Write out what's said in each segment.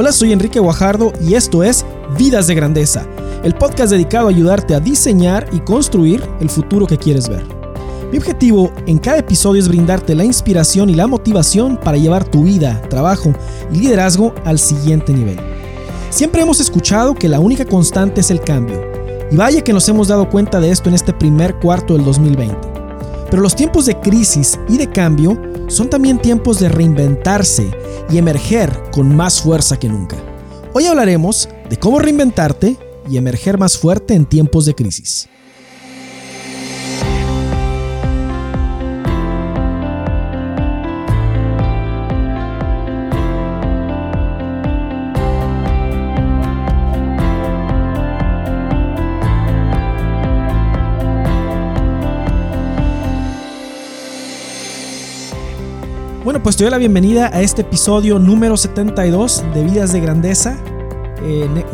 Hola, soy Enrique Guajardo y esto es Vidas de Grandeza, el podcast dedicado a ayudarte a diseñar y construir el futuro que quieres ver. Mi objetivo en cada episodio es brindarte la inspiración y la motivación para llevar tu vida, trabajo y liderazgo al siguiente nivel. Siempre hemos escuchado que la única constante es el cambio, y vaya que nos hemos dado cuenta de esto en este primer cuarto del 2020. Pero los tiempos de crisis y de cambio son también tiempos de reinventarse y emerger con más fuerza que nunca. Hoy hablaremos de cómo reinventarte y emerger más fuerte en tiempos de crisis. Bueno, pues te doy la bienvenida a este episodio número 72 de Vidas de Grandeza. En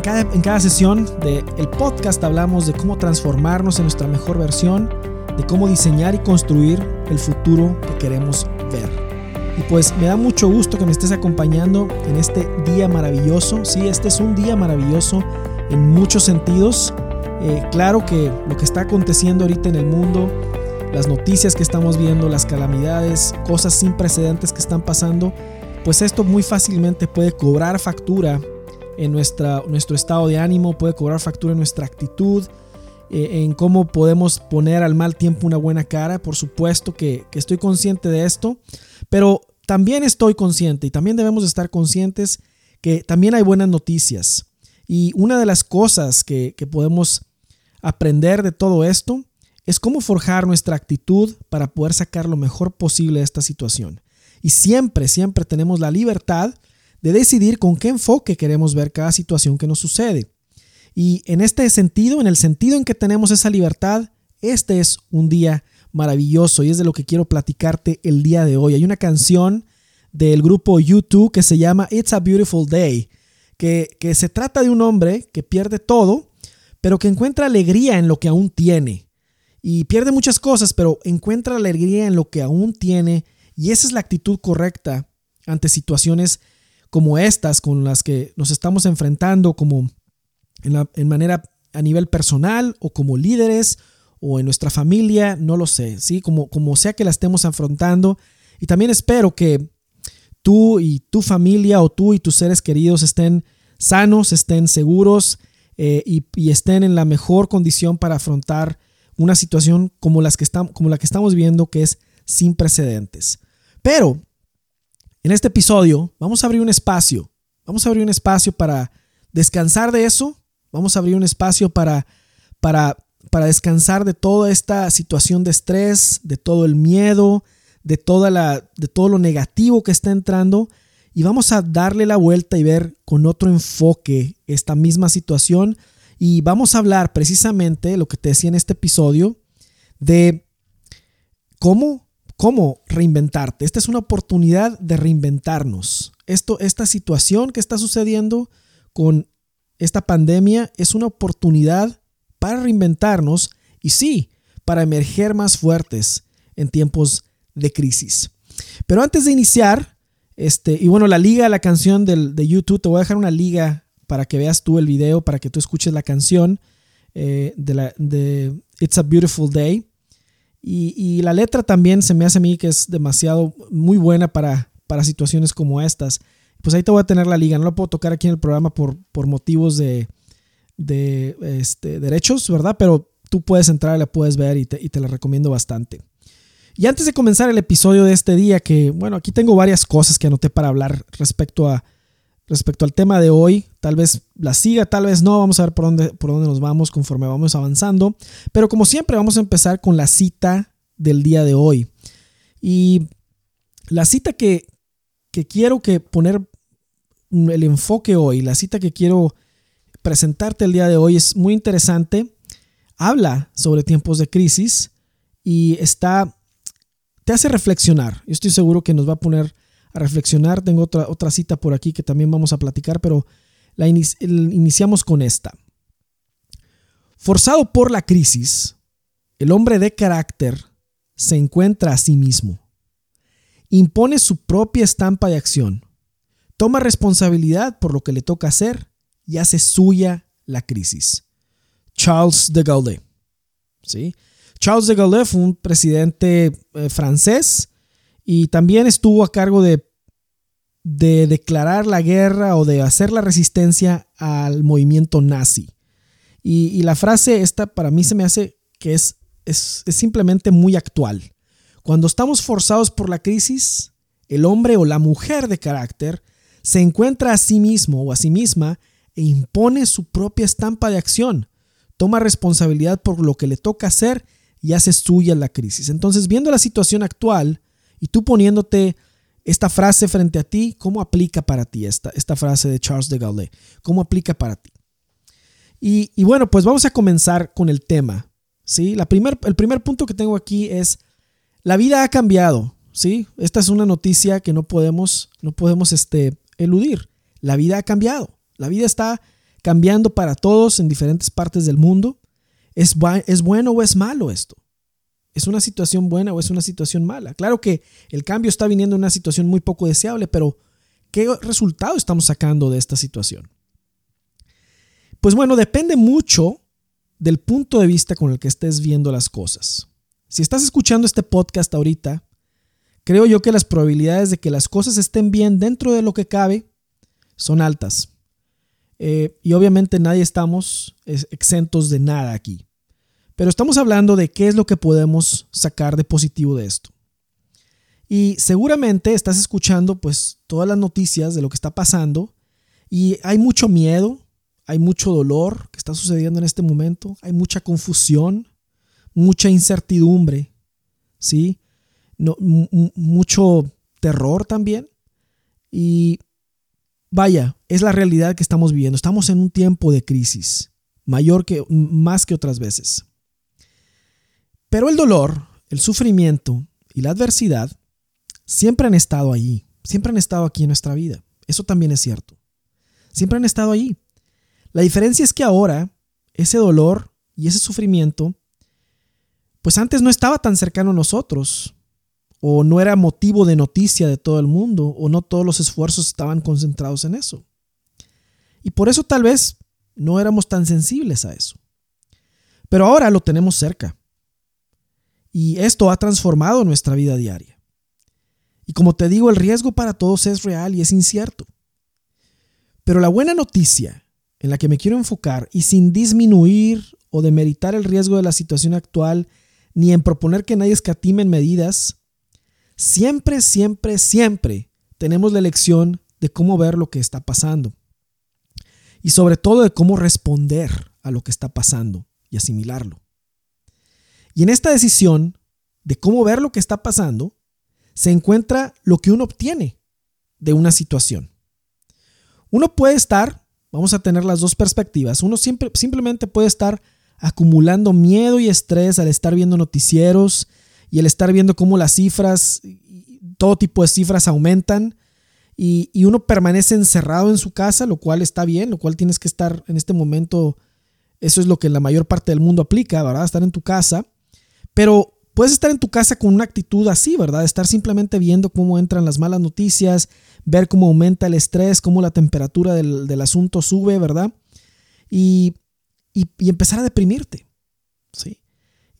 cada, sesión del podcast hablamos de cómo transformarnos en nuestra mejor versión, de cómo diseñar y construir el futuro que queremos ver. Y pues me da mucho gusto que me estés acompañando en este día maravilloso. Sí, este es un día maravilloso en muchos sentidos. Eh, claro que lo que está aconteciendo ahorita en el mundo las noticias que estamos viendo, las calamidades, cosas sin precedentes que están pasando, pues esto muy fácilmente puede cobrar factura en nuestra, nuestro estado de ánimo, puede cobrar factura en nuestra actitud, eh, en cómo podemos poner al mal tiempo una buena cara. Por supuesto que, estoy consciente de esto, pero también estoy consciente y también debemos estar conscientes que también hay buenas noticias. Y una de las cosas que, que podemos aprender de todo esto es cómo forjar nuestra actitud para poder sacar lo mejor posible de esta situación. Y siempre, siempre tenemos la libertad de decidir con qué enfoque queremos ver cada situación que nos sucede. Y en este sentido, en el sentido en que tenemos esa libertad, este es un día maravilloso y es de lo que quiero platicarte el día de hoy. Hay una canción del grupo YouTube que se llama It's a Beautiful Day, que, que se trata de un hombre que pierde todo, pero que encuentra alegría en lo que aún tiene y pierde muchas cosas, pero encuentra alegría en lo que aún tiene y esa es la actitud correcta ante situaciones como estas con las que nos estamos enfrentando como en, manera a nivel personal o como líderes o en nuestra familia, no lo sé, ¿sí? Como, como sea que la estemos afrontando. Y también espero que tú y tu familia o tú y tus seres queridos estén sanos, estén seguros eh, y, estén en la mejor condición para afrontar una situación como, las que estamos, como la que estamos viendo que es sin precedentes. Pero en este episodio vamos a abrir un espacio, vamos a abrir un espacio para descansar de eso, vamos a abrir un espacio para, para, para descansar de toda esta situación de estrés, de todo el miedo, de, toda la, de todo lo negativo que está entrando. Y vamos a darle la vuelta y ver con otro enfoque esta misma situación y vamos a hablar precisamente, lo que te decía en este episodio, de cómo, cómo reinventarte. Esta es una oportunidad de reinventarnos. Esto, esta situación que está sucediendo con esta pandemia es una oportunidad para reinventarnos y sí, para emerger más fuertes en tiempos de crisis. Pero antes de iniciar, este, y bueno, la liga, la canción del, de YouTube, te voy a dejar una liga para que veas tú el video, para que tú escuches la canción eh, de, la, de It's a Beautiful Day. Y, la letra también se me hace a mí que es demasiado, muy buena para, para situaciones como estas. Pues ahí te voy a tener la liga. No la puedo tocar aquí en el programa por, por motivos de, de este, derechos, ¿verdad? Pero tú puedes entrar, la puedes ver y te, y te la recomiendo bastante. Y antes de comenzar el episodio de este día, que bueno, aquí tengo varias cosas que anoté para hablar respecto a, respecto al tema de hoy. Tal vez la siga, tal vez no. Vamos a ver por dónde, por dónde nos vamos conforme vamos avanzando. Pero como siempre, vamos a empezar con la cita del día de hoy. Y la cita que, que quiero que poner el enfoque hoy, la cita que quiero presentarte el día de hoy es muy interesante. Habla sobre tiempos de crisis y está te hace reflexionar. Yo estoy seguro que nos va a poner a reflexionar. Tengo otra, otra cita por aquí que también vamos a platicar, pero la iniciamos con esta. Forzado por la crisis, el hombre de carácter se encuentra a sí mismo. Impone su propia estampa de acción. toma responsabilidad por lo que le toca hacer y hace suya la crisis. Charles de Gaulle. ¿Sí? Charles de Gaulle fue un presidente eh, francés y también estuvo a cargo de, de declarar la guerra o de hacer la resistencia al movimiento nazi. Y, la frase esta para mí se me hace que es, es, es simplemente muy actual. Cuando estamos forzados por la crisis, el hombre o la mujer de carácter se encuentra a sí mismo o a sí misma e impone su propia estampa de acción, toma responsabilidad por lo que le toca hacer y hace suya la crisis. Entonces, viendo la situación actual y tú poniéndote esta frase frente a ti, ¿cómo aplica para ti esta, esta frase de Charles de Gaulle? ¿Cómo aplica para ti? Y, bueno, pues vamos a comenzar con el tema. ¿sí? La primer, el primer punto que tengo aquí es, la vida ha cambiado. ¿sí? Esta es una noticia que no podemos, no podemos este, eludir. La vida ha cambiado. La vida está cambiando para todos en diferentes partes del mundo. ¿Es, ¿Es bueno o es malo esto? ¿Es una situación buena o es una situación mala? Claro que el cambio está viniendo en una situación muy poco deseable, pero ¿qué resultado estamos sacando de esta situación? Pues bueno, depende mucho del punto de vista con el que estés viendo las cosas. Si estás escuchando este podcast ahorita, creo yo que las probabilidades de que las cosas estén bien dentro de lo que cabe son altas. Eh, y obviamente nadie estamos exentos de nada aquí. Pero estamos hablando de qué es lo que podemos sacar de positivo de esto. Y seguramente estás escuchando pues todas las noticias de lo que está pasando y hay mucho miedo, hay mucho dolor que está sucediendo en este momento, hay mucha confusión, mucha incertidumbre, ¿sí? No, mucho terror también. Y vaya, es la realidad que estamos viviendo. Estamos en un tiempo de crisis, mayor que más que otras veces. Pero el dolor, el sufrimiento y la adversidad siempre han estado allí, siempre han estado aquí en nuestra vida. Eso también es cierto. Siempre han estado allí. La diferencia es que ahora ese dolor y ese sufrimiento, pues antes no estaba tan cercano a nosotros, o no era motivo de noticia de todo el mundo, o no todos los esfuerzos estaban concentrados en eso. Y por eso tal vez no éramos tan sensibles a eso. Pero ahora lo tenemos cerca. Y esto ha transformado nuestra vida diaria. Y como te digo, el riesgo para todos es real y es incierto. Pero la buena noticia en la que me quiero enfocar y sin disminuir o demeritar el riesgo de la situación actual, ni en proponer que nadie escatime en medidas, siempre, siempre, siempre tenemos la elección de cómo ver lo que está pasando. Y sobre todo de cómo responder a lo que está pasando y asimilarlo. Y en esta decisión de cómo ver lo que está pasando, se encuentra lo que uno obtiene de una situación. Uno puede estar Vamos a tener las dos perspectivas. Uno siempre, simplemente puede estar acumulando miedo y estrés al estar viendo noticieros y al estar viendo cómo las cifras, todo tipo de cifras aumentan y, uno permanece encerrado en su casa, lo cual está bien, lo cual tienes que estar en este momento, eso es lo que la mayor parte del mundo aplica, ¿verdad? Estar en tu casa, pero puedes estar en tu casa con una actitud así, ¿verdad? Estar simplemente viendo cómo entran las malas noticias, ver cómo aumenta el estrés, cómo la temperatura del, asunto sube, ¿verdad? Y, empezar a deprimirte, ¿sí?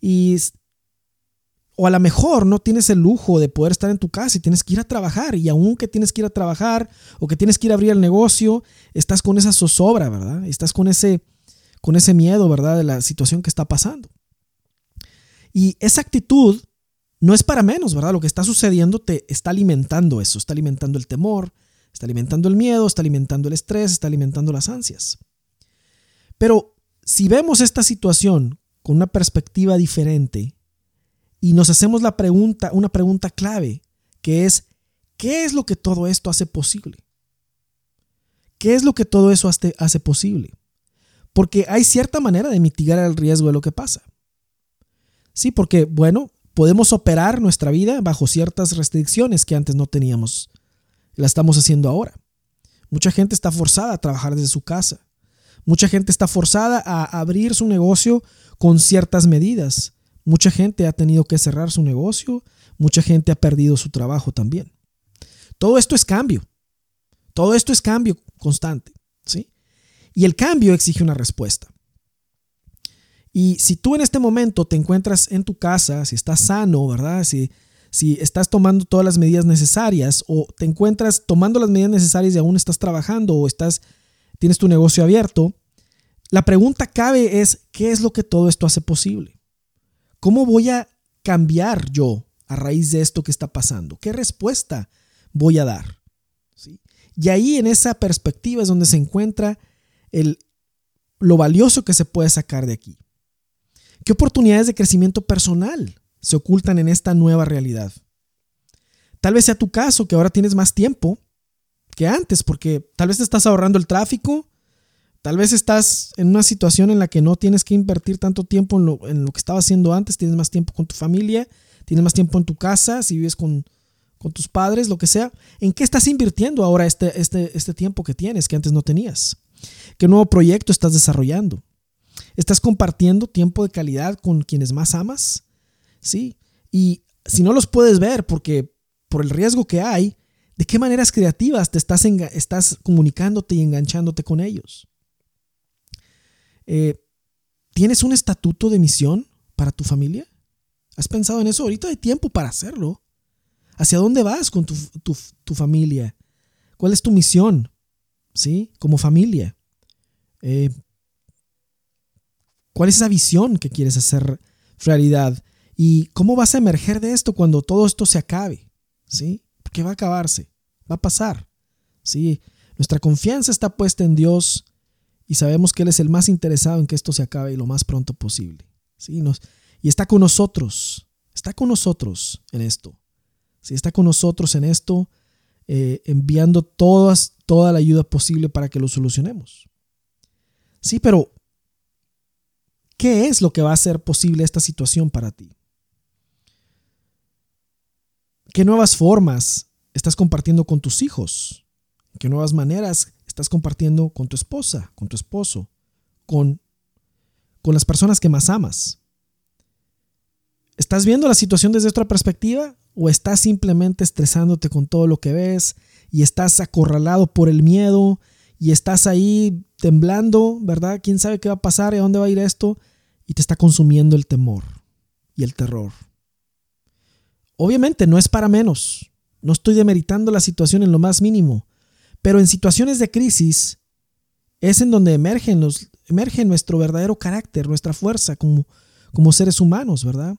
Y, o a lo mejor no tienes el lujo de poder estar en tu casa y tienes que ir a trabajar. Y aunque tienes que ir a trabajar o que tienes que ir a abrir el negocio, estás con esa zozobra, ¿verdad? Estás con ese, con ese miedo, ¿verdad? De la situación que está pasando. Y esa actitud no es para menos, ¿verdad? Lo que está sucediendo te está alimentando eso, está alimentando el temor, está alimentando el miedo, está alimentando el estrés, está alimentando las ansias. Pero si vemos esta situación con una perspectiva diferente y nos hacemos la pregunta, una pregunta clave, que es, ¿qué es lo que todo esto hace posible? ¿Qué es lo que todo eso hace, hace posible? Porque hay cierta manera de mitigar el riesgo de lo que pasa. Sí, porque, bueno, podemos operar nuestra vida bajo ciertas restricciones que antes no teníamos. La estamos haciendo ahora. Mucha gente está forzada a trabajar desde su casa. Mucha gente está forzada a abrir su negocio con ciertas medidas. Mucha gente ha tenido que cerrar su negocio. Mucha gente ha perdido su trabajo también. Todo esto es cambio. Todo esto es cambio constante, ¿sí? Y el cambio exige una respuesta. Y si tú en este momento te encuentras en tu casa, si estás sano, ¿verdad? Si, si estás tomando todas las medidas necesarias o te encuentras tomando las medidas necesarias y aún estás trabajando o estás tienes tu negocio abierto, la pregunta cabe es ¿qué es lo que todo esto hace posible? ¿Cómo voy a cambiar yo a raíz de esto que está pasando? ¿Qué respuesta voy a dar? ¿Sí? Y ahí en esa perspectiva es donde se encuentra el, lo valioso que se puede sacar de aquí. ¿Qué oportunidades de crecimiento personal se ocultan en esta nueva realidad? Tal vez sea tu caso que ahora tienes más tiempo que antes, porque tal vez te estás ahorrando el tráfico, tal vez estás en una situación en la que no tienes que invertir tanto tiempo en lo, que estaba haciendo antes, tienes más tiempo con tu familia, tienes más tiempo en tu casa, si vives con, con tus padres, lo que sea. ¿En qué estás invirtiendo ahora este, este, este tiempo que tienes que antes no tenías? ¿Qué nuevo proyecto estás desarrollando? ¿Estás compartiendo tiempo de calidad con quienes más amas? Sí. Y si no los puedes ver porque por el riesgo que hay, ¿de qué maneras creativas te estás, estás comunicándote y enganchándote con ellos? Eh, ¿Tienes un estatuto de misión para tu familia? ¿Has pensado en eso? Ahorita hay tiempo para hacerlo. ¿Hacia dónde vas con tu, tu familia? ¿Cuál es tu misión? ¿Sí? Como familia. Eh, ¿Cuál es esa visión que quieres hacer realidad? ¿Y cómo vas a emerger de esto cuando todo esto se acabe? ¿Sí? Porque va a acabarse, va a pasar. ¿Sí? Nuestra confianza está puesta en Dios y sabemos que Él es el más interesado en que esto se acabe lo más pronto posible. ¿Sí? Y está con nosotros, está con nosotros en esto. ¿Sí? Está con nosotros en esto, eh, enviando todas, toda la ayuda posible para que lo solucionemos. Sí, pero ¿qué es lo que va a hacer posible esta situación para ti? ¿Qué nuevas formas estás compartiendo con tus hijos? ¿Qué nuevas maneras estás compartiendo con tu esposa, con tu esposo, con, con las personas que más amas? ¿Estás viendo la situación desde otra perspectiva o estás simplemente estresándote con todo lo que ves y estás acorralado por el miedo y estás ahí temblando, ¿verdad? ¿Quién sabe qué va a pasar y a dónde va a ir esto? Y te está consumiendo el temor y el terror. Obviamente no es para menos. No estoy demeritando la situación en lo más mínimo. Pero en situaciones de crisis es en donde emergen emerge nuestro verdadero carácter, nuestra fuerza como, como seres humanos, ¿verdad?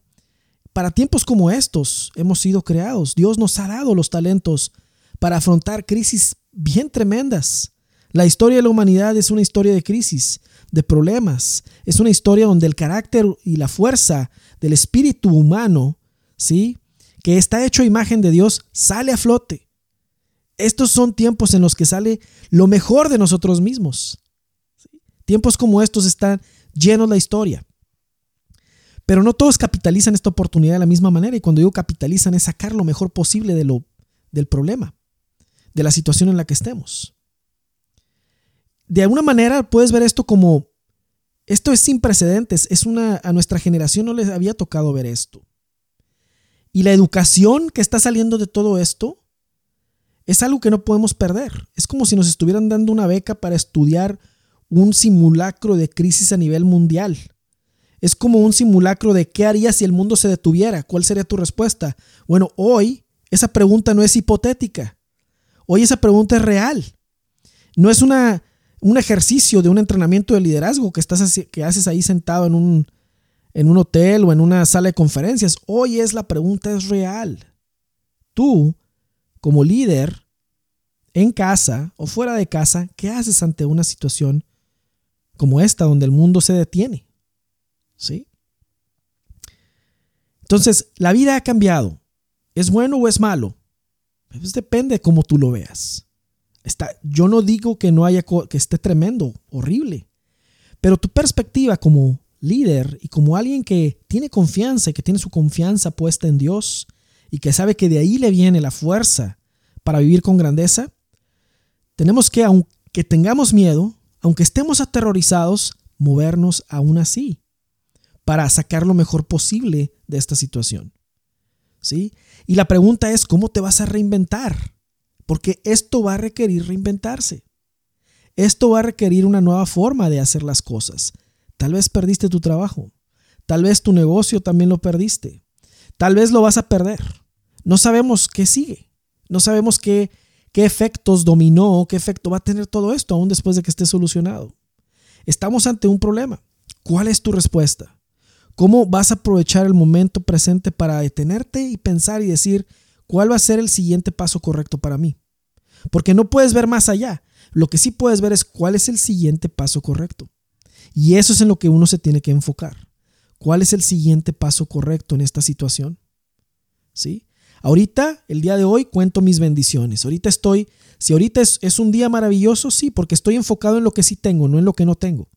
Para tiempos como estos hemos sido creados. Dios nos ha dado los talentos para afrontar crisis bien tremendas. La historia de la humanidad es una historia de crisis, de problemas. Es una historia donde el carácter y la fuerza del espíritu humano, ¿sí? que está hecho a imagen de Dios, sale a flote. Estos son tiempos en los que sale lo mejor de nosotros mismos. Tiempos como estos están llenos la historia. Pero no todos capitalizan esta oportunidad de la misma manera y cuando digo capitalizan es sacar lo mejor posible de lo, del problema, de la situación en la que estemos de alguna manera puedes ver esto como, esto es sin precedentes, es una, a nuestra generación no les había tocado ver esto. Y la educación que está saliendo de todo esto es algo que no podemos perder. Es como si nos estuvieran dando una beca para estudiar un simulacro de crisis a nivel mundial. Es como un simulacro de qué harías si el mundo se detuviera. ¿Cuál sería tu respuesta? Bueno, hoy esa pregunta no es hipotética. Hoy esa pregunta es real. No es una un ejercicio de un entrenamiento de liderazgo que, estás, que haces ahí sentado en un, en un hotel o en una sala de conferencias. Hoy es la pregunta es real. Tú, como líder, en casa o fuera de casa, ¿qué haces ante una situación como esta donde el mundo se detiene? ¿Sí? Entonces, la vida ha cambiado. ¿Es bueno o es malo? Pues depende de cómo tú lo veas yo no digo que no haya que esté tremendo, horrible, pero tu perspectiva como líder y como alguien que tiene confianza y que tiene su confianza puesta en Dios y que sabe que de ahí le viene la fuerza para vivir con grandeza, tenemos que, aunque tengamos miedo, aunque estemos aterrorizados, movernos aún así para sacar lo mejor posible de esta situación. ¿Sí? Y la pregunta es, ¿cómo te vas a reinventar? Porque esto va a requerir reinventarse. Esto va a requerir una nueva forma de hacer las cosas. Tal vez perdiste tu trabajo. Tal vez tu negocio también lo perdiste. Tal vez lo vas a perder. No sabemos qué sigue. No sabemos qué, qué efectos dominó, qué efecto va a tener todo esto aún después de que esté solucionado. Estamos ante un problema. ¿Cuál es tu respuesta? ¿Cómo vas a aprovechar el momento presente para detenerte y pensar y decir cuál va a ser el siguiente paso correcto para mí? Porque no puedes ver más allá. Lo que sí puedes ver es cuál es el siguiente paso correcto. Y eso es en lo que uno se tiene que enfocar. ¿Cuál es el siguiente paso correcto en esta situación? ¿Sí? Ahorita, el día de hoy, cuento mis bendiciones. Ahorita estoy, si ahorita es, es, un día maravilloso, sí, porque estoy enfocado en lo que sí tengo, no en lo que no tengo.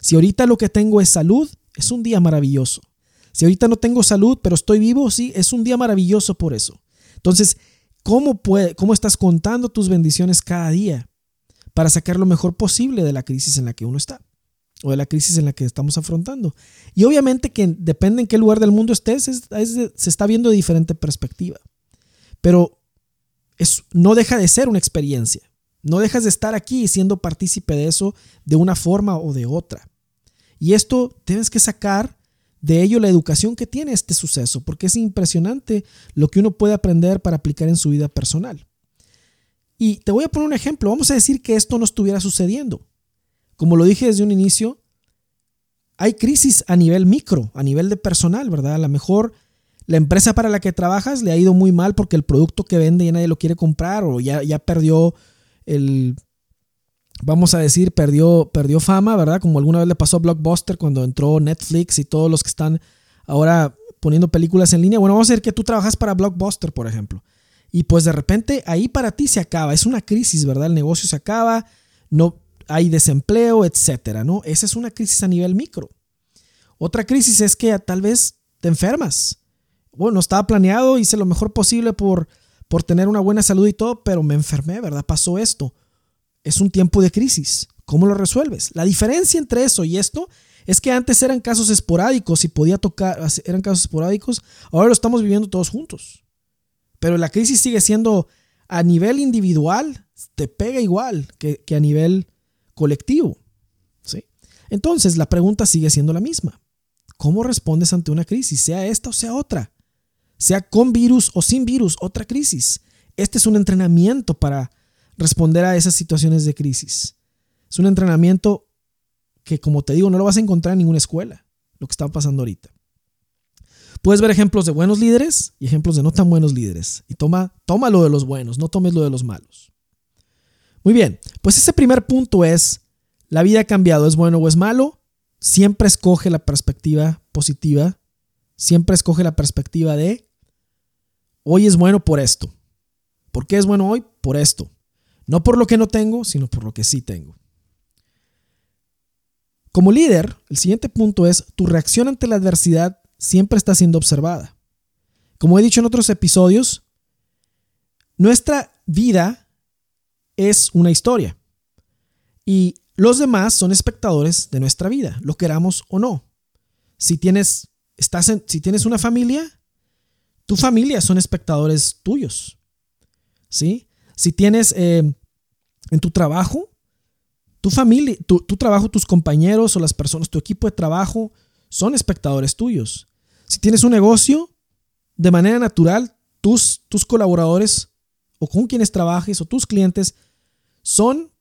Si ahorita lo que tengo es salud, es un día maravilloso. Si ahorita no tengo salud, pero estoy vivo, sí, es un día maravilloso por eso. Entonces, ¿cómo, estás contando tus bendiciones cada día para sacar lo mejor posible de la crisis en la que uno está? o de la crisis en la que estamos afrontando. Y obviamente que depende en qué lugar del mundo estés, se está viendo de diferente perspectiva. Pero no deja de ser una experiencia. No dejas de estar aquí siendo partícipe de eso de una forma o de otra. Y esto tienes que sacar de ello la educación que tiene este suceso, porque es impresionante lo que uno puede aprender para aplicar en su vida personal. Y te voy a poner un ejemplo. Vamos a decir que esto no estuviera sucediendo. Como lo dije desde un inicio, hay crisis a nivel micro, a nivel de personal, ¿verdad? A lo mejor la empresa para la que trabajas le ha ido muy mal porque el producto que vende ya nadie lo quiere comprar o ya, ya perdió el, vamos a decir, perdió, perdió fama, ¿verdad? Como alguna vez le pasó a Blockbuster cuando entró Netflix y todos los que están ahora poniendo películas en línea. Bueno, vamos a decir que tú trabajas para Blockbuster, por ejemplo. Y pues de repente ahí para ti se acaba, es una crisis, ¿verdad? El negocio se acaba, no, hay desempleo, etcétera, ¿no? Esa es una crisis a nivel micro. Otra crisis es que tal vez te enfermas. Bueno, estaba planeado, hice lo mejor posible por, por tener una buena salud y todo, pero me enfermé, ¿verdad? Pasó esto. Es un tiempo de crisis. ¿Cómo lo resuelves? La diferencia entre eso y esto es que antes eran casos esporádicos y podía tocar, eran casos esporádicos, ahora lo estamos viviendo todos juntos. Pero la crisis sigue siendo a nivel individual, te pega igual que, a nivel colectivo. ¿sí? Entonces, la pregunta sigue siendo la misma. ¿Cómo respondes ante una crisis, sea esta o sea otra? Sea con virus o sin virus, otra crisis. Este es un entrenamiento para responder a esas situaciones de crisis. Es un entrenamiento que, como te digo, no lo vas a encontrar en ninguna escuela, lo que está pasando ahorita. Puedes ver ejemplos de buenos líderes y ejemplos de no tan buenos líderes. Y toma, toma lo de los buenos, no tomes lo de los malos. Muy bien, pues ese primer punto es, la vida ha cambiado, ¿es bueno o es malo? Siempre escoge la perspectiva positiva, siempre escoge la perspectiva de, hoy es bueno por esto. ¿Por qué es bueno hoy? Por esto. No por lo que no tengo, sino por lo que sí tengo. Como líder, el siguiente punto es, tu reacción ante la adversidad siempre está siendo observada. Como he dicho en otros episodios, nuestra vida es una historia. Y los demás son espectadores de nuestra vida, lo queramos o no. Si tienes, estás si tienes una familia, tu familia son espectadores tuyos. ¿Sí? Si tienes eh, en tu trabajo, tu familia, tu, tu, trabajo, tus compañeros o las personas, tu equipo de trabajo son espectadores tuyos. Si tienes un negocio, de manera natural, tus, tus colaboradores o con quienes trabajes o tus clientes son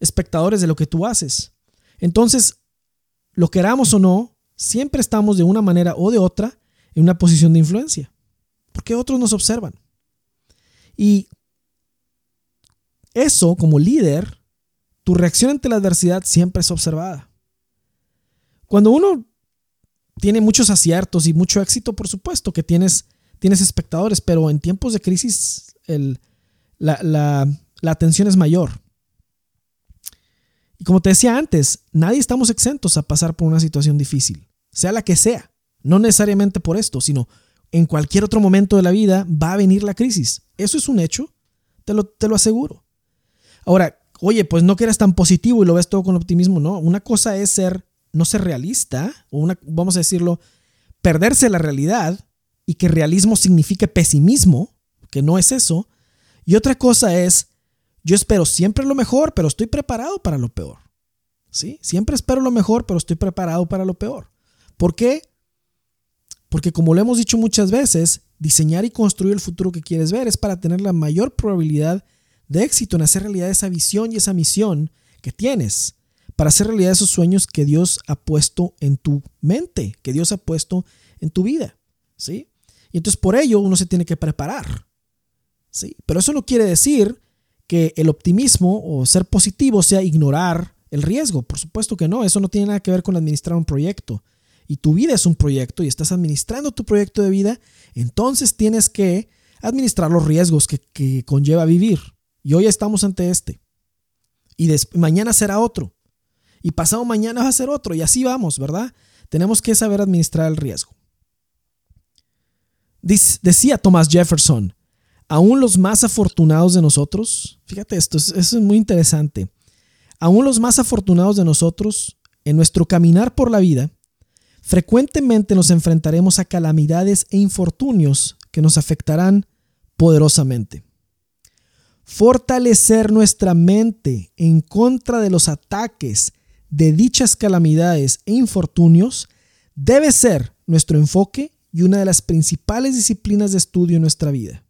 espectadores de lo que tú haces. Entonces, lo queramos o no, siempre estamos de una manera o de otra en una posición de influencia, porque otros nos observan. Y eso, como líder, tu reacción ante la adversidad siempre es observada. Cuando uno tiene muchos aciertos y mucho éxito, por supuesto que tienes, tienes espectadores, pero en tiempos de crisis la, la, la atención es mayor. Y como te decía antes, nadie estamos exentos a pasar por una situación difícil, sea la que sea. No necesariamente por esto, sino en cualquier otro momento de la vida va a venir la crisis. Eso es un hecho, te lo, te lo aseguro. Ahora, oye, pues no que eres tan positivo y lo ves todo con optimismo, no. Una cosa es ser, no ser realista, o una, vamos a decirlo, perderse la realidad y que realismo signifique pesimismo, que no es eso. Y otra cosa es, yo espero siempre lo mejor, pero estoy preparado para lo peor. ¿Sí? Siempre espero lo mejor, pero estoy preparado para lo peor. ¿Por qué? Porque como lo hemos dicho muchas veces, diseñar y construir el futuro que quieres ver es para tener la mayor probabilidad de éxito en hacer realidad esa visión y esa misión que tienes, para hacer realidad esos sueños que Dios ha puesto en tu mente, que Dios ha puesto en tu vida. ¿Sí? Y entonces por ello uno se tiene que preparar. ¿Sí? Pero eso no quiere decir que el optimismo o ser positivo sea ignorar el riesgo. Por supuesto que no, eso no tiene nada que ver con administrar un proyecto. Y tu vida es un proyecto y estás administrando tu proyecto de vida, entonces tienes que administrar los riesgos que, conlleva vivir. Y hoy estamos ante este. Y mañana será otro. Y pasado mañana va a ser otro. Y así vamos, ¿verdad? Tenemos que saber administrar el riesgo. Decía Thomas Jefferson, aún los más afortunados de nosotros, fíjate esto, eso es muy interesante, aún los más afortunados de nosotros, en nuestro caminar por la vida, frecuentemente nos enfrentaremos a calamidades e infortunios que nos afectarán poderosamente. Fortalecer nuestra mente en contra de los ataques de dichas calamidades e infortunios debe ser nuestro enfoque y una de las principales disciplinas de estudio en nuestra vida.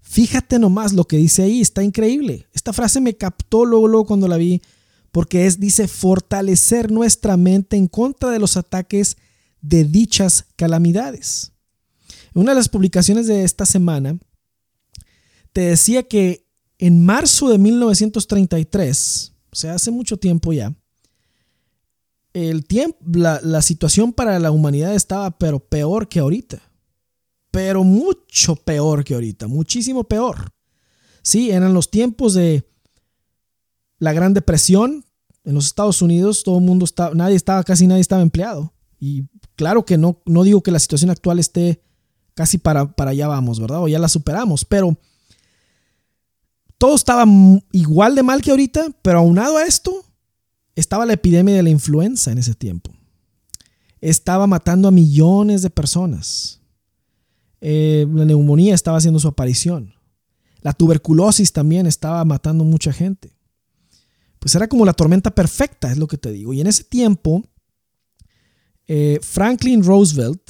Fíjate nomás lo que dice ahí, está increíble. Esta frase me captó luego, cuando la vi, porque es, dice, fortalecer nuestra mente en contra de los ataques de dichas calamidades. En una de las publicaciones de esta semana, te decía que en marzo de 1933, o sea, hace mucho tiempo ya, el tiempo, la, situación para la humanidad estaba pero peor que ahorita. Pero mucho peor que ahorita, muchísimo peor. Sí, eran los tiempos de la Gran Depresión. En los Estados Unidos todo el mundo estaba, nadie estaba, casi nadie estaba empleado. Y claro que no, no digo que la situación actual esté casi para, para allá vamos, ¿verdad? O ya la superamos, pero todo estaba igual de mal que ahorita, pero aunado a esto, estaba la epidemia de la influenza en ese tiempo. Estaba matando a millones de personas. Eh, la neumonía estaba haciendo su aparición. La tuberculosis también estaba matando mucha gente. Pues era como la tormenta perfecta, es lo que te digo. Y en ese tiempo, eh, Franklin Roosevelt,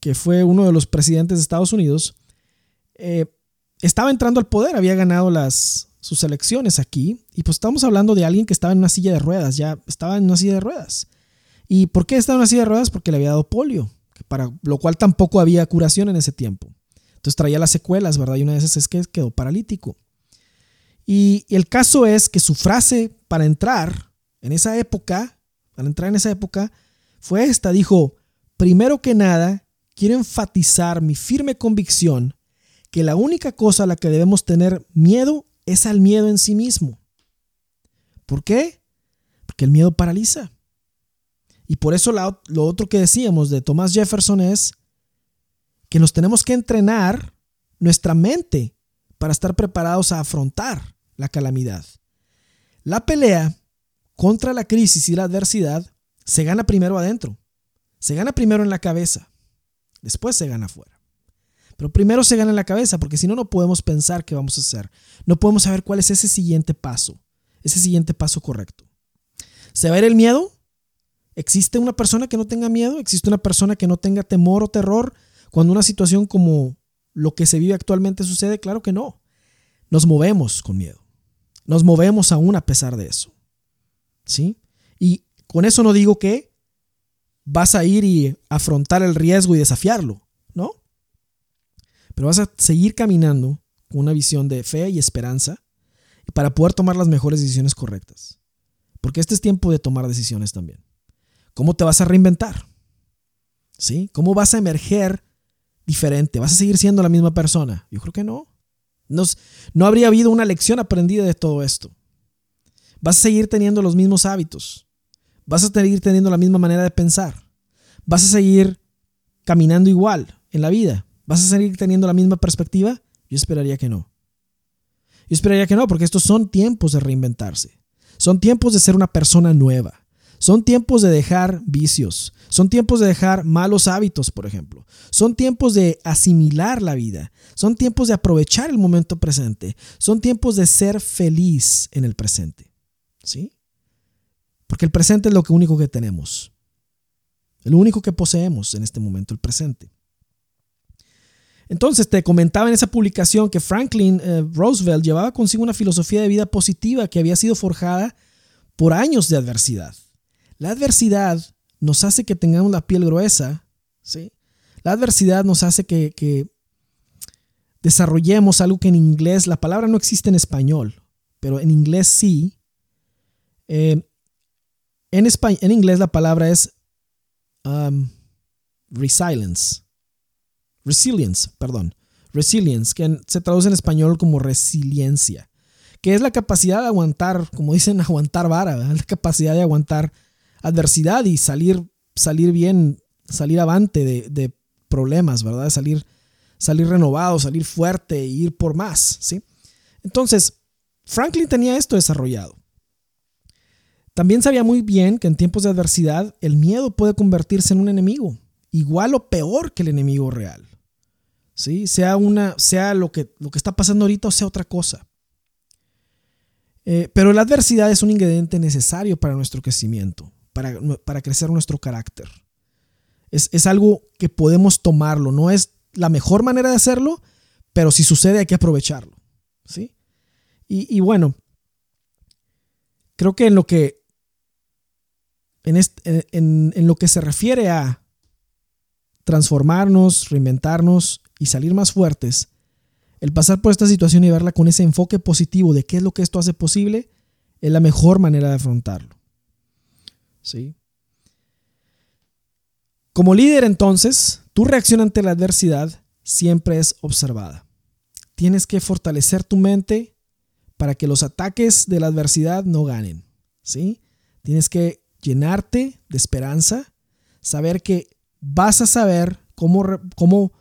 que fue uno de los presidentes de Estados Unidos, eh, estaba entrando al poder, había ganado las, sus elecciones aquí. Y pues estamos hablando de alguien que estaba en una silla de ruedas, ya estaba en una silla de ruedas. ¿Y por qué estaba en una silla de ruedas? Porque le había dado polio, para lo cual tampoco había curación en ese tiempo. Entonces traía las secuelas, ¿verdad? Y una de esas es que quedó paralítico. Y el caso es que su frase para entrar en esa época, para entrar en esa época, fue esta. Dijo, primero que nada, quiero enfatizar mi firme convicción que la única cosa a la que debemos tener miedo es al miedo en sí mismo. ¿Por qué? Porque el miedo paraliza. Y por eso lo otro que decíamos de Thomas Jefferson es que nos tenemos que entrenar nuestra mente para estar preparados a afrontar la calamidad. La pelea contra la crisis y la adversidad se gana primero adentro. Se gana primero en la cabeza. Después se gana afuera. Pero primero se gana en la cabeza, porque si no, no podemos pensar qué vamos a hacer. No podemos saber cuál es ese siguiente paso, ese siguiente paso correcto. ¿Se va a ir el miedo? ¿Existe una persona que no tenga miedo? ¿Existe una persona que no tenga temor o terror cuando una situación como lo que se vive actualmente sucede? Claro que no. Nos movemos con miedo. Nos movemos aún a pesar de eso. ¿Sí? Y con eso no digo que vas a ir y afrontar el riesgo y desafiarlo. Pero vas a seguir caminando con una visión de fe y esperanza para poder tomar las mejores decisiones correctas. Porque este es tiempo de tomar decisiones también. ¿Cómo te vas a reinventar? ¿Sí? ¿Cómo vas a emerger diferente? ¿Vas a seguir siendo la misma persona? Yo creo que no. no habría habido una lección aprendida de todo esto. Vas a seguir teniendo los mismos hábitos. Vas a seguir teniendo la misma manera de pensar. Vas a seguir caminando igual en la vida. ¿Vas a seguir teniendo la misma perspectiva? Yo esperaría que no. Yo esperaría que no, porque estos son tiempos de reinventarse. Son tiempos de ser una persona nueva. Son tiempos de dejar vicios. Son tiempos de dejar malos hábitos, por ejemplo. Son tiempos de asimilar la vida. Son tiempos de aprovechar el momento presente. Son tiempos de ser feliz en el presente. ¿Sí? Porque el presente es lo único que tenemos. Lo único que poseemos en este momento, el presente. Entonces te comentaba en esa publicación que Franklin eh, Roosevelt llevaba consigo una filosofía de vida positiva que había sido forjada por años de adversidad. La adversidad nos hace que tengamos la piel gruesa, ¿sí? La adversidad nos hace que, desarrollemos algo que en inglés, la palabra no existe en español, pero en inglés sí. Eh, en, en, inglés la palabra es um, resilience. Resilience, perdón. Resilience, que se traduce en español como resiliencia, que es la capacidad de aguantar, como dicen, aguantar vara, la capacidad de aguantar adversidad y salir, salir bien, salir avante de, problemas, ¿verdad? Salir, salir renovado, salir fuerte e ir por más, ¿sí? Entonces, Franklin tenía esto desarrollado. También sabía muy bien que en tiempos de adversidad el miedo puede convertirse en un enemigo, igual o peor que el enemigo real. ¿Sí? Sea, una, sea lo, que, lo que está pasando ahorita o sea otra cosa. Eh, pero la adversidad es un ingrediente necesario para nuestro crecimiento para, crecer nuestro carácter. Es, algo que podemos tomarlo. No es la mejor manera de hacerlo, pero si sucede hay que aprovecharlo. ¿sí? Y, bueno, creo que en lo que, en, en lo que se refiere a transformarnos, reinventarnos y salir más fuertes, el pasar por esta situación y verla con ese enfoque positivo de qué es lo que esto hace posible, es la mejor manera de afrontarlo. ¿sí? Como líder entonces, tu reacción ante la adversidad siempre es observada. Tienes que fortalecer tu mente para que los ataques de la adversidad no ganen, ¿sí? Tienes que llenarte de esperanza, saber que vas a saber cómo, cómo,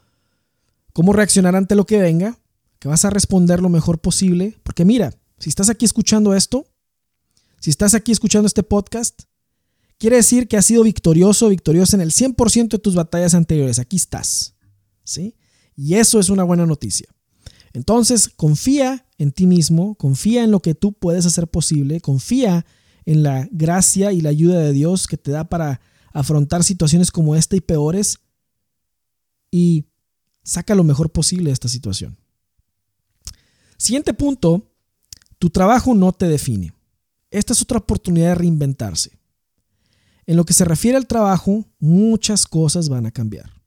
cómo reaccionar ante lo que venga, que vas a responder lo mejor posible, porque mira, si estás aquí escuchando esto, si estás aquí escuchando este podcast, Quiere decir que has sido victorioso, victorioso en el 100% de tus batallas anteriores. Aquí estás. ¿Sí? Y eso es una buena noticia. Entonces, confía en ti mismo, confía en lo que tú puedes hacer posible, confía en la gracia y la ayuda de Dios que te da para afrontar situaciones como esta y peores y saca lo mejor posible de esta situación. Siguiente punto, tu trabajo no te define. Esta es otra oportunidad de reinventarse. En lo que se refiere al trabajo, muchas cosas van a cambiar.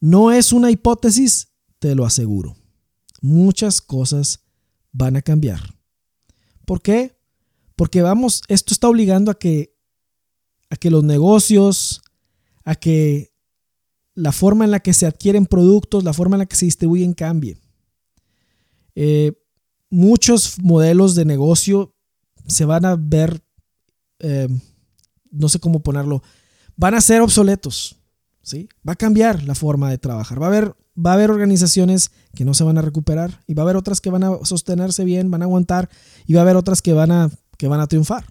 No es una hipótesis, te lo aseguro. Muchas cosas van a cambiar. ¿Por qué? Porque vamos, esto está obligando a que, a que los negocios, a que la forma en la que se adquieren productos, la forma en la que se distribuyen cambie. Eh, muchos modelos de negocio se van a ver eh, no sé cómo ponerlo, van a ser obsoletos. ¿sí? Va a cambiar la forma de trabajar. Va a, haber, va a haber organizaciones que no se van a recuperar y va a haber otras que van a sostenerse bien, van a aguantar y va a haber otras que van a, que van a triunfar.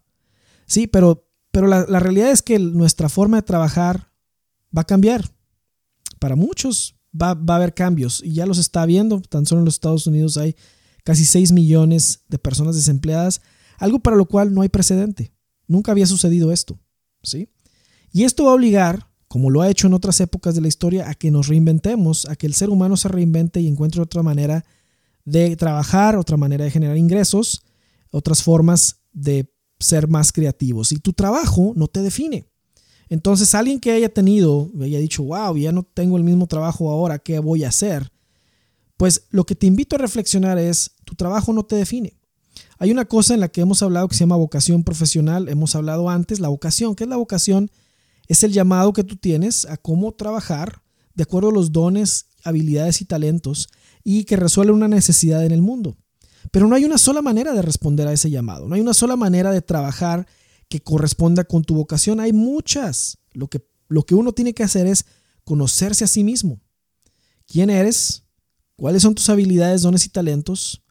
Sí, pero, pero la, la realidad es que nuestra forma de trabajar va a cambiar. Para muchos va, a haber cambios y ya los está viendo. Tan solo en los Estados Unidos hay casi 6 millones de personas desempleadas, algo para lo cual no hay precedente. Nunca había sucedido esto. ¿sí? Y esto va a obligar, como lo ha hecho en otras épocas de la historia, a que nos reinventemos, a que el ser humano se reinvente y encuentre otra manera de trabajar, otra manera de generar ingresos, otras formas de ser más creativos. Y tu trabajo no te define. Entonces, alguien que haya tenido, haya dicho, wow, ya no tengo el mismo trabajo ahora, ¿qué voy a hacer? Pues lo que te invito a reflexionar es, tu trabajo no te define. Hay una cosa en la que hemos hablado que se llama vocación profesional. Hemos hablado antes, la vocación. ¿Qué es la vocación? Es el llamado que tú tienes a cómo trabajar de acuerdo a los dones, habilidades y talentos y que resuelve una necesidad en el mundo. Pero no hay una sola manera de responder a ese llamado. No hay una sola manera de trabajar que corresponda con tu vocación. Hay muchas. Lo que, lo que uno tiene que hacer es conocerse a sí mismo. ¿Quién eres? ¿Cuáles son tus habilidades, dones y talentos?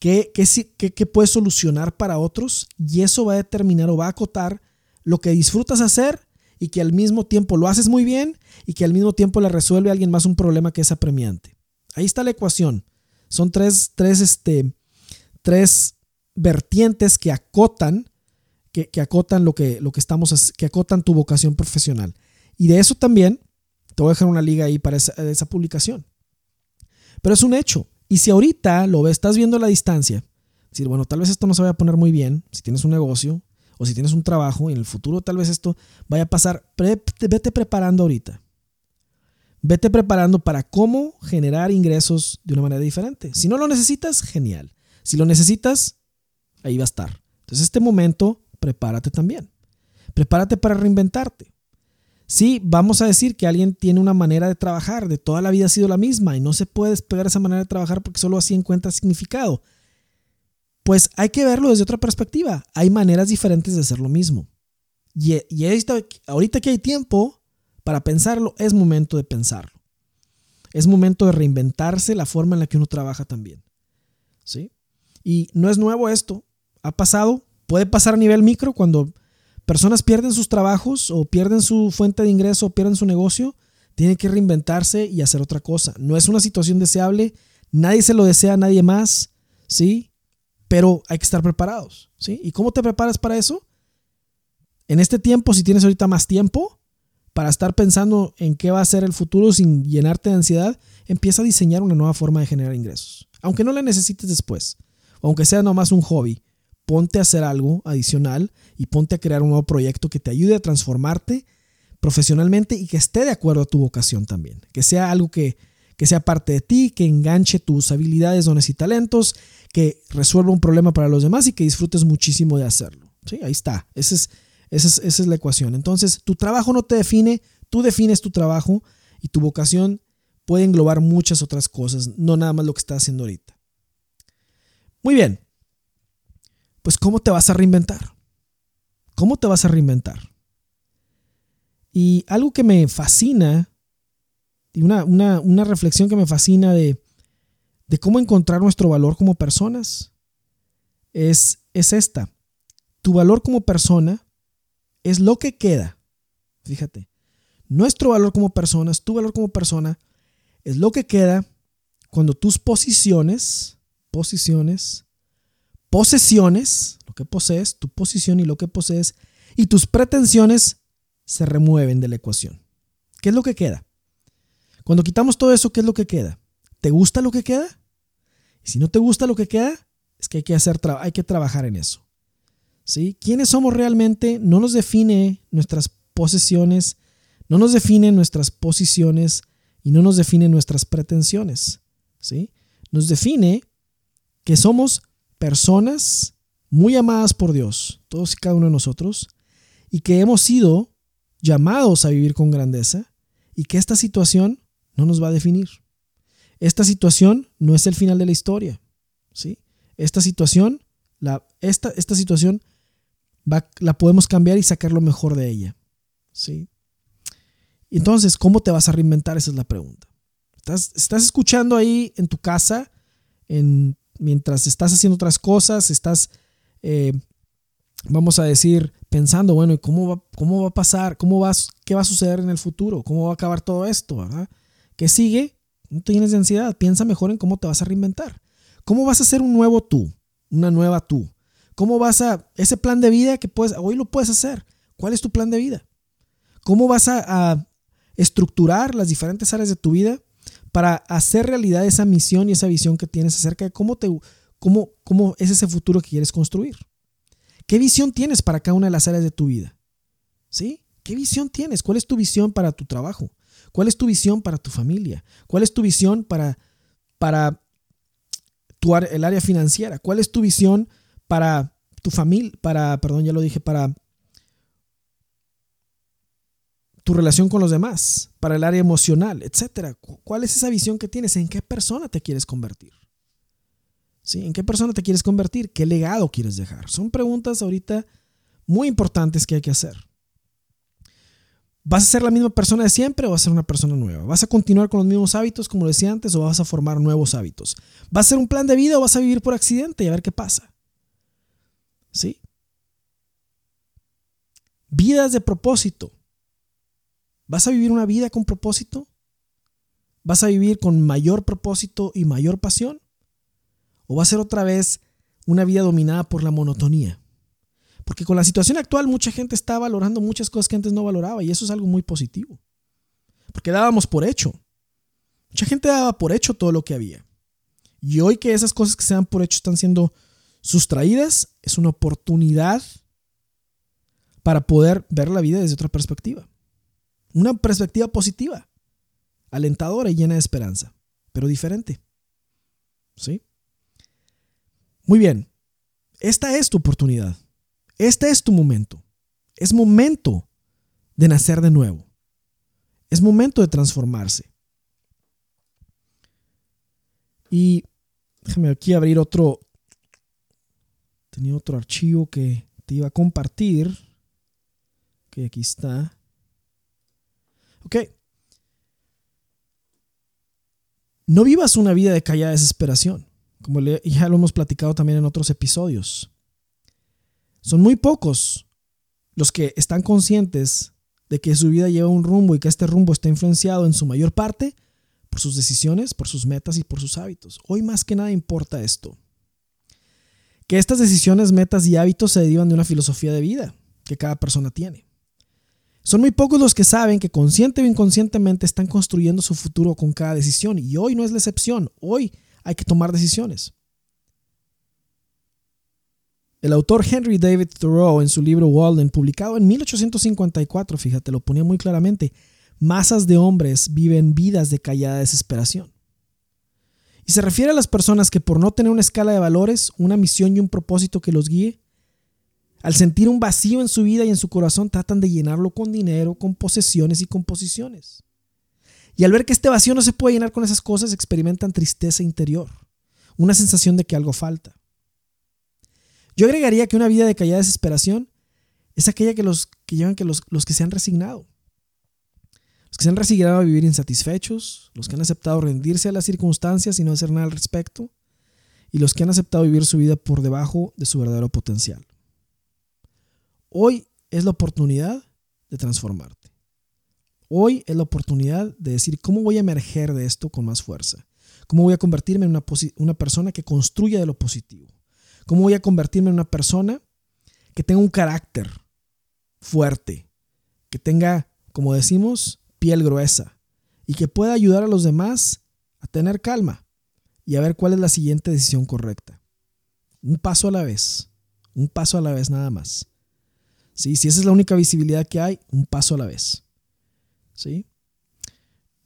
qué, qué, qué puedes solucionar para otros y eso va a determinar o va a acotar lo que disfrutas hacer y que al mismo tiempo lo haces muy bien y que al mismo tiempo le resuelve a alguien más un problema que es apremiante. Ahí está la ecuación. Son tres, tres, este, tres vertientes que acotan, que, acotan lo que, lo que estamos, que acotan tu vocación profesional. Y de eso también te voy a dejar una liga ahí para esa, publicación. Pero es un hecho. Y si ahorita lo ves, estás viendo a la distancia, decir, bueno, tal vez esto no se vaya a poner muy bien si tienes un negocio o si tienes un trabajo en el futuro tal vez esto vaya a pasar, vete preparando ahorita. Vete preparando para cómo generar ingresos de una manera diferente. Si no lo necesitas, genial. Si lo necesitas, ahí va a estar. Entonces, este momento, prepárate también. Prepárate para reinventarte. Sí, vamos a decir que alguien tiene una manera de trabajar, de toda la vida ha sido la misma y no se puede despegar esa manera de trabajar porque solo así encuentra significado. Pues hay que verlo desde otra perspectiva. Hay maneras diferentes de hacer lo mismo. Y, y ahorita que hay tiempo para pensarlo, es momento de pensarlo. Es momento de reinventarse la forma en la que uno trabaja también. ¿Sí? Y no es nuevo esto. Ha pasado, puede pasar a nivel micro cuando personas pierden sus trabajos o pierden su fuente de ingreso o pierden su negocio, tienen que reinventarse y hacer otra cosa. No es una situación deseable, nadie se lo desea a nadie más, ¿sí? Pero hay que estar preparados, ¿sí? ¿Y cómo te preparas para eso? En este tiempo, si tienes ahorita más tiempo para estar pensando en qué va a ser el futuro sin llenarte de ansiedad, empieza a diseñar una nueva forma de generar ingresos. Aunque no la necesites después, aunque sea nomás un hobby, ponte a hacer algo adicional y ponte a crear un nuevo proyecto que te ayude a transformarte profesionalmente y que esté de acuerdo a tu vocación también. Que sea algo que, sea parte de ti, que enganche tus habilidades, dones y talentos, que resuelva un problema para los demás y que disfrutes muchísimo de hacerlo. ¿Sí? Ahí está. Esa es, esa es la ecuación. Entonces, tu trabajo no te define, tú defines tu trabajo y tu vocación puede englobar muchas otras cosas, no nada más lo que estás haciendo ahorita. Muy bien pues ¿cómo te vas a reinventar? ¿Cómo te vas a reinventar? Y algo que me fascina, y una, una, reflexión que me fascina de, de, cómo encontrar nuestro valor como personas, es, es esta. Tu valor como persona es lo que queda. Fíjate, nuestro valor como personas, tu valor como persona, es lo que queda cuando tus posiciones, posiciones, posesiones, lo que posees, tu posición y lo que posees, y tus pretensiones se remueven de la ecuación. ¿Qué es lo que queda? Cuando quitamos todo eso, ¿qué es lo que queda? ¿Te gusta lo que queda? Si no te gusta lo que queda, es que hay que, hacer hay que trabajar en eso. ¿Sí? ¿Quiénes somos realmente? No nos define nuestras posesiones, no nos define nuestras posiciones y no nos define nuestras pretensiones. ¿Sí? Nos define que somos personas muy amadas por Dios, todos y cada uno de nosotros, y que hemos sido llamados a vivir con grandeza y que esta situación no nos va a definir. Esta situación no es el final de la historia. ¿sí? Esta situación, la, esta, situación la podemos cambiar y sacar lo mejor de ella. ¿sí? Entonces, ¿cómo te vas a reinventar? Esa es la pregunta. Estás, estás escuchando ahí en tu casa, en mientras estás haciendo otras cosas, estás, eh, vamos a decir, pensando, bueno, ¿y cómo va, cómo va a pasar? ¿Cómo va, ¿Qué va a suceder en el futuro? ¿Cómo va a acabar todo esto? ¿verdad? ¿Qué sigue? No te ansiedad, piensa mejor en cómo te vas a reinventar. ¿Cómo vas a hacer un nuevo tú? Una nueva tú. ¿Cómo vas a, ese plan de vida que puedes, hoy lo puedes hacer? ¿Cuál es tu plan de vida? ¿Cómo vas a estructurar las diferentes áreas de tu vida para hacer realidad esa misión y esa visión que tienes acerca de cómo, te, cómo, cómo es ese futuro que quieres construir. ¿Qué visión tienes para cada una de las áreas de tu vida? ¿Sí? ¿Qué visión tienes? ¿Cuál es tu visión para tu trabajo? ¿Cuál es tu visión para tu familia? ¿Cuál es tu visión para, para tu, el área financiera? ¿Cuál es tu visión para tu familia? Para, perdón, ya lo dije, para tu relación con los demás, para el área emocional, etcétera. ¿Cuál es esa visión que tienes? ¿En qué persona te quieres convertir? ¿Sí? ¿En qué persona te quieres convertir? ¿Qué legado quieres dejar? Son preguntas ahorita muy importantes que hay que hacer. ¿Vas a ser la misma persona de siempre o vas a ser una persona nueva? ¿Vas a continuar con los mismos hábitos como decía antes o vas a formar nuevos hábitos? ¿Vas a ser un plan de vida o vas a vivir por accidente y a ver qué pasa? ¿Sí? Vidas de propósito. ¿Vas a vivir una vida con propósito? ¿Vas a vivir con mayor propósito y mayor pasión? ¿O va a ser otra vez una vida dominada por la monotonía? Porque con la situación actual mucha gente está valorando muchas cosas que antes no valoraba y eso es algo muy positivo. Porque dábamos por hecho. Mucha gente daba por hecho todo lo que había. Y hoy que esas cosas que se dan por hecho están siendo sustraídas, es una oportunidad para poder ver la vida desde otra perspectiva. Una perspectiva positiva, alentadora y llena de esperanza, pero diferente. ¿Sí? Muy bien. Esta es tu oportunidad. Este es tu momento. Es momento de nacer de nuevo. Es momento de transformarse. Y déjame aquí abrir otro. Tenía otro archivo que te iba a compartir. Que aquí está. Ok. No vivas una vida de callada desesperación, como ya lo hemos platicado también en otros episodios. Son muy pocos los que están conscientes de que su vida lleva un rumbo y que este rumbo está influenciado en su mayor parte por sus decisiones, por sus metas y por sus hábitos. Hoy más que nada importa esto. Que estas decisiones, metas y hábitos se derivan de una filosofía de vida que cada persona tiene. Son muy pocos los que saben que consciente o inconscientemente están construyendo su futuro con cada decisión y hoy no es la excepción. Hoy hay que tomar decisiones. El autor Henry David Thoreau en su libro Walden, publicado en 1854, fíjate, lo ponía muy claramente, masas de hombres viven vidas de callada desesperación. Y se refiere a las personas que por no tener una escala de valores, una misión y un propósito que los guíe, al sentir un vacío en su vida y en su corazón tratan de llenarlo con dinero, con posesiones y con posiciones. Y al ver que este vacío no se puede llenar con esas cosas, experimentan tristeza interior, una sensación de que algo falta. Yo agregaría que una vida de callada desesperación es aquella que los que llevan que los, los que se han resignado. Los que se han resignado a vivir insatisfechos, los que han aceptado rendirse a las circunstancias y no hacer nada al respecto, y los que han aceptado vivir su vida por debajo de su verdadero potencial. Hoy es la oportunidad de transformarte. Hoy es la oportunidad de decir cómo voy a emerger de esto con más fuerza. Cómo voy a convertirme en una, una persona que construya de lo positivo. ¿Cómo voy a convertirme en una persona que tenga un carácter fuerte, que tenga, como decimos, piel gruesa y que pueda ayudar a los demás a tener calma y a ver cuál es la siguiente decisión correcta? Un paso a la vez, un paso a la vez nada más. ¿Sí? Si esa es la única visibilidad que hay, un paso a la vez. ¿Sí?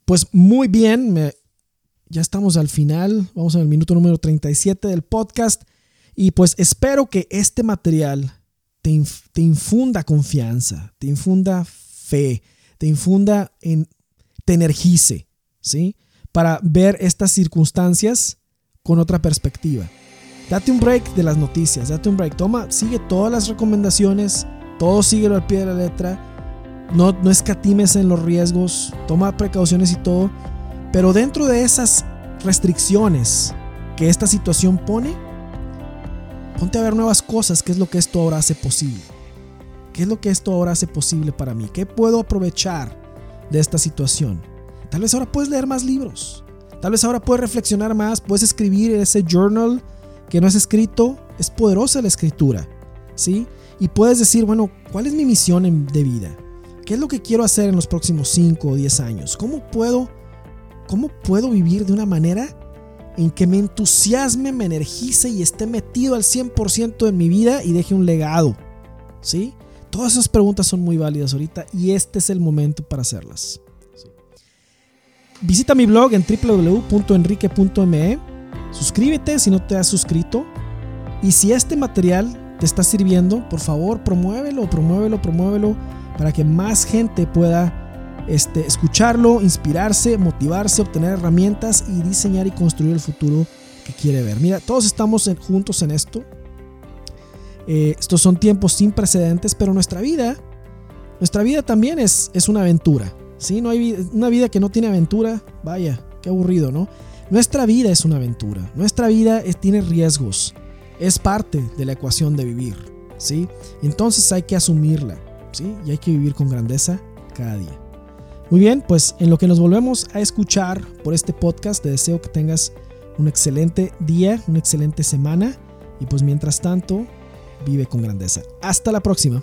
Pues muy bien, ya estamos al final, vamos al minuto número 37 del podcast. Y pues espero que este material te, infunda confianza, te infunda fe, te infunda en, te energice, ¿sí? Para ver estas circunstancias con otra perspectiva. Date un break de las noticias, date un break. Toma, sigue todas las recomendaciones, todo síguelo al pie de la letra. No, no escatimes en los riesgos, toma precauciones y todo. Pero dentro de esas restricciones que esta situación pone, Ponte a ver nuevas cosas, qué es lo que esto ahora hace posible. ¿Qué es lo que esto ahora hace posible para mí? ¿Qué puedo aprovechar de esta situación? Tal vez ahora puedes leer más libros. Tal vez ahora puedes reflexionar más, puedes escribir ese journal que no has escrito. Es poderosa la escritura, ¿sí? Y puedes decir, bueno, ¿cuál es mi misión de vida? ¿Qué es lo que quiero hacer en los próximos 5 o 10 años? ¿Cómo puedo, cómo puedo vivir de una manera en que me entusiasme, me energice y esté metido al 100% en mi vida y deje un legado. ¿Sí? Todas esas preguntas son muy válidas ahorita y este es el momento para hacerlas. Visita mi blog en www.enrique.me. Suscríbete si no te has suscrito. Y si este material te está sirviendo, por favor, promuévelo, promuévelo, promuévelo para que más gente pueda este, escucharlo, inspirarse, motivarse, obtener herramientas y diseñar y construir el futuro que quiere ver. Mira, todos estamos juntos en esto. Eh, estos son tiempos sin precedentes, pero nuestra vida, nuestra vida también es, es una aventura. ¿sí? No hay una vida que no tiene aventura, vaya, qué aburrido, ¿no? Nuestra vida es una aventura. Nuestra vida tiene riesgos. Es parte de la ecuación de vivir, ¿sí? Entonces hay que asumirla ¿sí? Y hay que vivir con grandeza cada día. Muy bien, pues en lo que nos volvemos a escuchar por este podcast, te deseo que tengas un excelente día, una excelente semana y pues mientras tanto, vive con grandeza. Hasta la próxima.